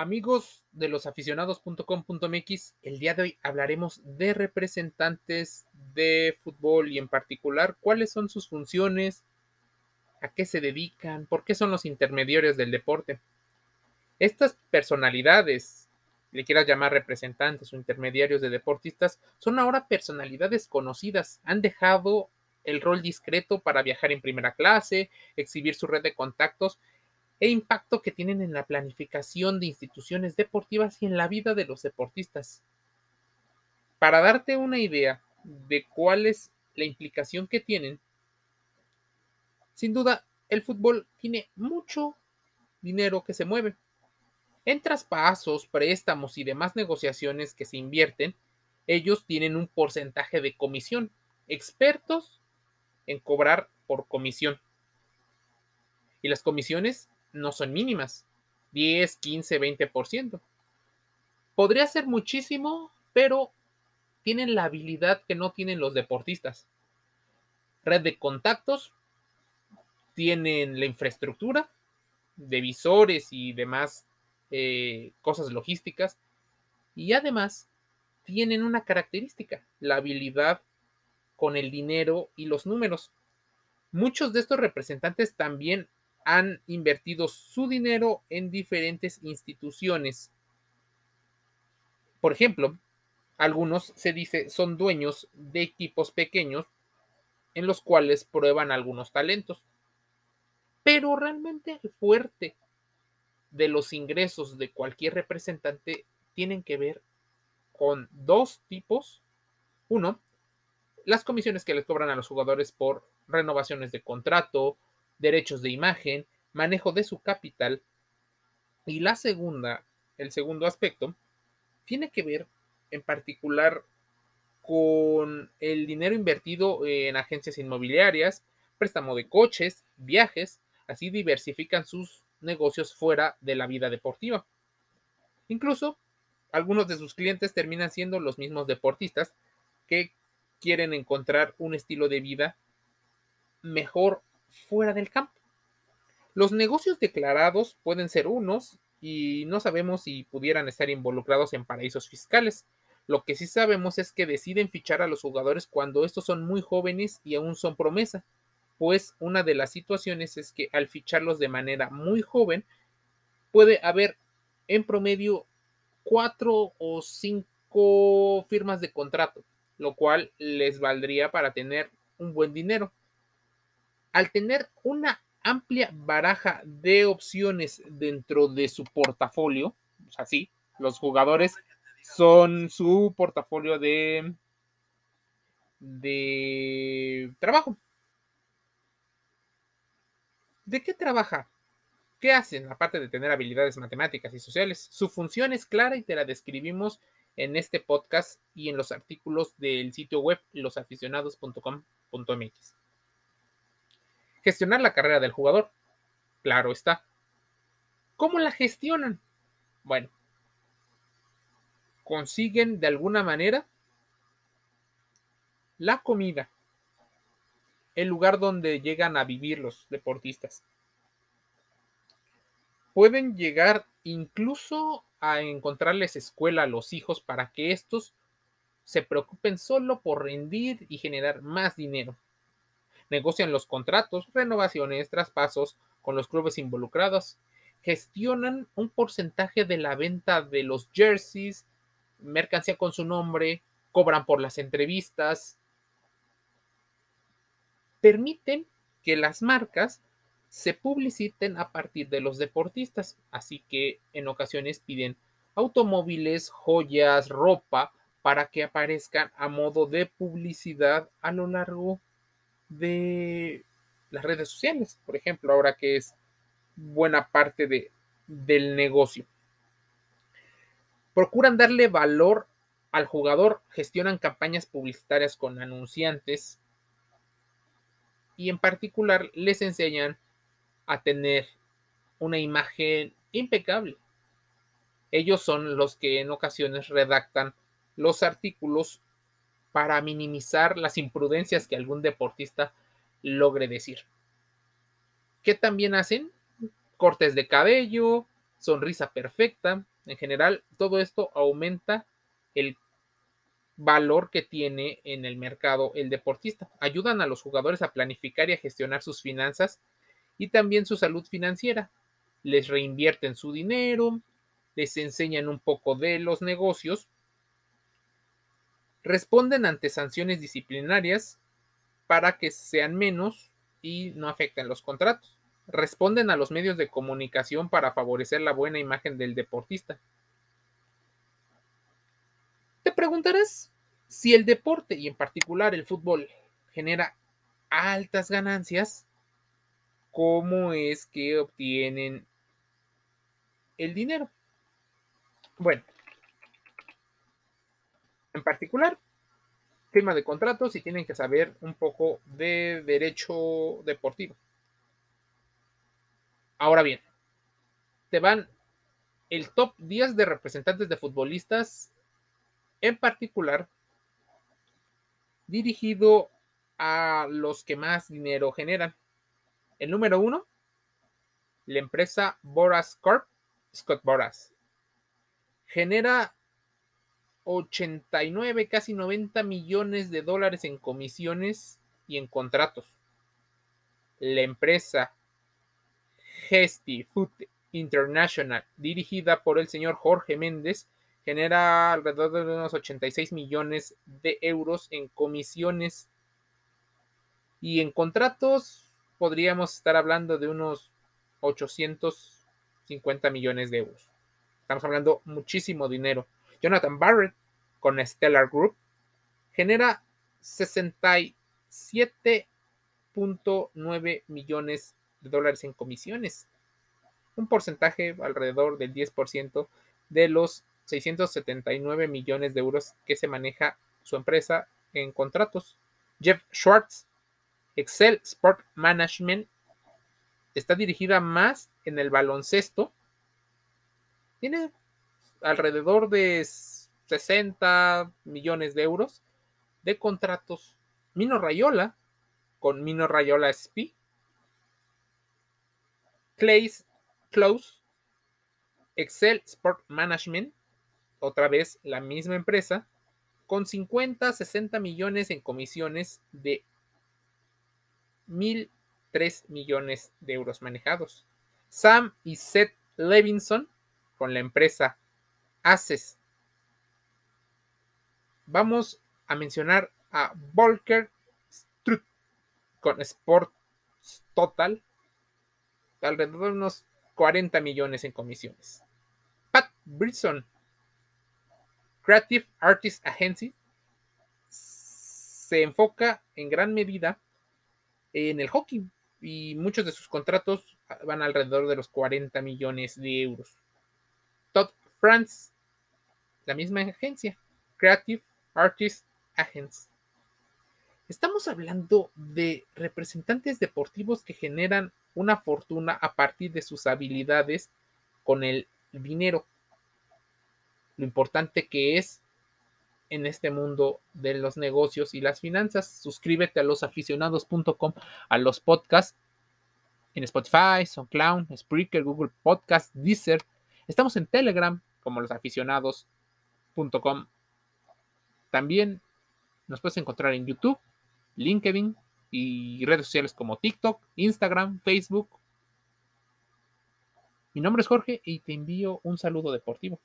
Amigos de los aficionados.com.mx, el día de hoy hablaremos de representantes de fútbol y en particular cuáles son sus funciones, a qué se dedican, por qué son los intermediarios del deporte. Estas personalidades, le quieras llamar representantes o intermediarios de deportistas, son ahora personalidades conocidas, han dejado el rol discreto para viajar en primera clase, exhibir su red de contactos e impacto que tienen en la planificación de instituciones deportivas y en la vida de los deportistas. Para darte una idea de cuál es la implicación que tienen, sin duda el fútbol tiene mucho dinero que se mueve. En traspasos, préstamos y demás negociaciones que se invierten, ellos tienen un porcentaje de comisión, expertos en cobrar por comisión. Y las comisiones no son mínimas, 10, 15, 20%. Podría ser muchísimo, pero tienen la habilidad que no tienen los deportistas. Red de contactos, tienen la infraestructura de visores y demás eh, cosas logísticas, y además tienen una característica, la habilidad con el dinero y los números. Muchos de estos representantes también han invertido su dinero en diferentes instituciones. Por ejemplo, algunos se dice son dueños de equipos pequeños en los cuales prueban algunos talentos. Pero realmente el fuerte de los ingresos de cualquier representante tienen que ver con dos tipos. Uno, las comisiones que les cobran a los jugadores por renovaciones de contrato, derechos de imagen, manejo de su capital. Y la segunda, el segundo aspecto, tiene que ver en particular con el dinero invertido en agencias inmobiliarias, préstamo de coches, viajes, así diversifican sus negocios fuera de la vida deportiva. Incluso algunos de sus clientes terminan siendo los mismos deportistas que quieren encontrar un estilo de vida mejor fuera del campo. Los negocios declarados pueden ser unos y no sabemos si pudieran estar involucrados en paraísos fiscales. Lo que sí sabemos es que deciden fichar a los jugadores cuando estos son muy jóvenes y aún son promesa, pues una de las situaciones es que al ficharlos de manera muy joven puede haber en promedio cuatro o cinco firmas de contrato, lo cual les valdría para tener un buen dinero al tener una amplia baraja de opciones dentro de su portafolio, o sea, sí, los jugadores son su portafolio de, de trabajo. ¿De qué trabaja? ¿Qué hacen? Aparte de tener habilidades matemáticas y sociales. Su función es clara y te la describimos en este podcast y en los artículos del sitio web losaficionados.com.mx. Gestionar la carrera del jugador. Claro está. ¿Cómo la gestionan? Bueno, consiguen de alguna manera la comida, el lugar donde llegan a vivir los deportistas. Pueden llegar incluso a encontrarles escuela a los hijos para que estos se preocupen solo por rendir y generar más dinero negocian los contratos, renovaciones, traspasos con los clubes involucrados, gestionan un porcentaje de la venta de los jerseys, mercancía con su nombre, cobran por las entrevistas, permiten que las marcas se publiciten a partir de los deportistas, así que en ocasiones piden automóviles, joyas, ropa para que aparezcan a modo de publicidad a lo largo de las redes sociales, por ejemplo, ahora que es buena parte de, del negocio. Procuran darle valor al jugador, gestionan campañas publicitarias con anunciantes y en particular les enseñan a tener una imagen impecable. Ellos son los que en ocasiones redactan los artículos para minimizar las imprudencias que algún deportista logre decir. ¿Qué también hacen? Cortes de cabello, sonrisa perfecta. En general, todo esto aumenta el valor que tiene en el mercado el deportista. Ayudan a los jugadores a planificar y a gestionar sus finanzas y también su salud financiera. Les reinvierten su dinero, les enseñan un poco de los negocios, responden ante sanciones disciplinarias para que sean menos y no afecten los contratos. Responden a los medios de comunicación para favorecer la buena imagen del deportista. Te preguntarás si el deporte y en particular el fútbol genera altas ganancias, ¿cómo es que obtienen el dinero? Bueno, en particular, firma de contratos y tienen que saber un poco de derecho deportivo. Ahora bien, te van el top 10 de representantes de futbolistas, en particular, dirigido a los que más dinero generan. El número uno, la empresa Boras Corp, Scott Boras. Genera 89, casi 90 millones de dólares en comisiones y en contratos. La empresa Gesti Food International, dirigida por el señor Jorge Méndez, genera alrededor de unos 86 millones de euros en comisiones y en contratos podríamos estar hablando de unos 850 millones de euros. Estamos hablando muchísimo dinero. Jonathan Barrett con Stellar Group genera 67.9 millones de dólares en comisiones, un porcentaje alrededor del 10% de los 679 millones de euros que se maneja su empresa en contratos. Jeff Schwartz, Excel Sport Management, está dirigida más en el baloncesto. Tiene alrededor de 60 millones de euros de contratos. Mino Rayola, con Mino Rayola SP. Clays Close, Excel Sport Management, otra vez la misma empresa, con 50, 60 millones en comisiones de 1.003 millones de euros manejados. Sam y Seth Levinson, con la empresa ACES. Vamos a mencionar a Volker Strutt con Sport Total, alrededor de unos 40 millones en comisiones. Pat Brisson Creative Artist Agency se enfoca en gran medida en el hockey y muchos de sus contratos van alrededor de los 40 millones de euros. Todd France, la misma agencia, Creative Artist Agency. Estamos hablando de representantes deportivos que generan una fortuna a partir de sus habilidades con el dinero lo importante que es en este mundo de los negocios y las finanzas. Suscríbete a losaficionados.com, a los podcasts en Spotify, SoundCloud, Spreaker, Google Podcast, Deezer. Estamos en Telegram como losaficionados.com. También nos puedes encontrar en YouTube, LinkedIn y redes sociales como TikTok, Instagram, Facebook. Mi nombre es Jorge y te envío un saludo deportivo.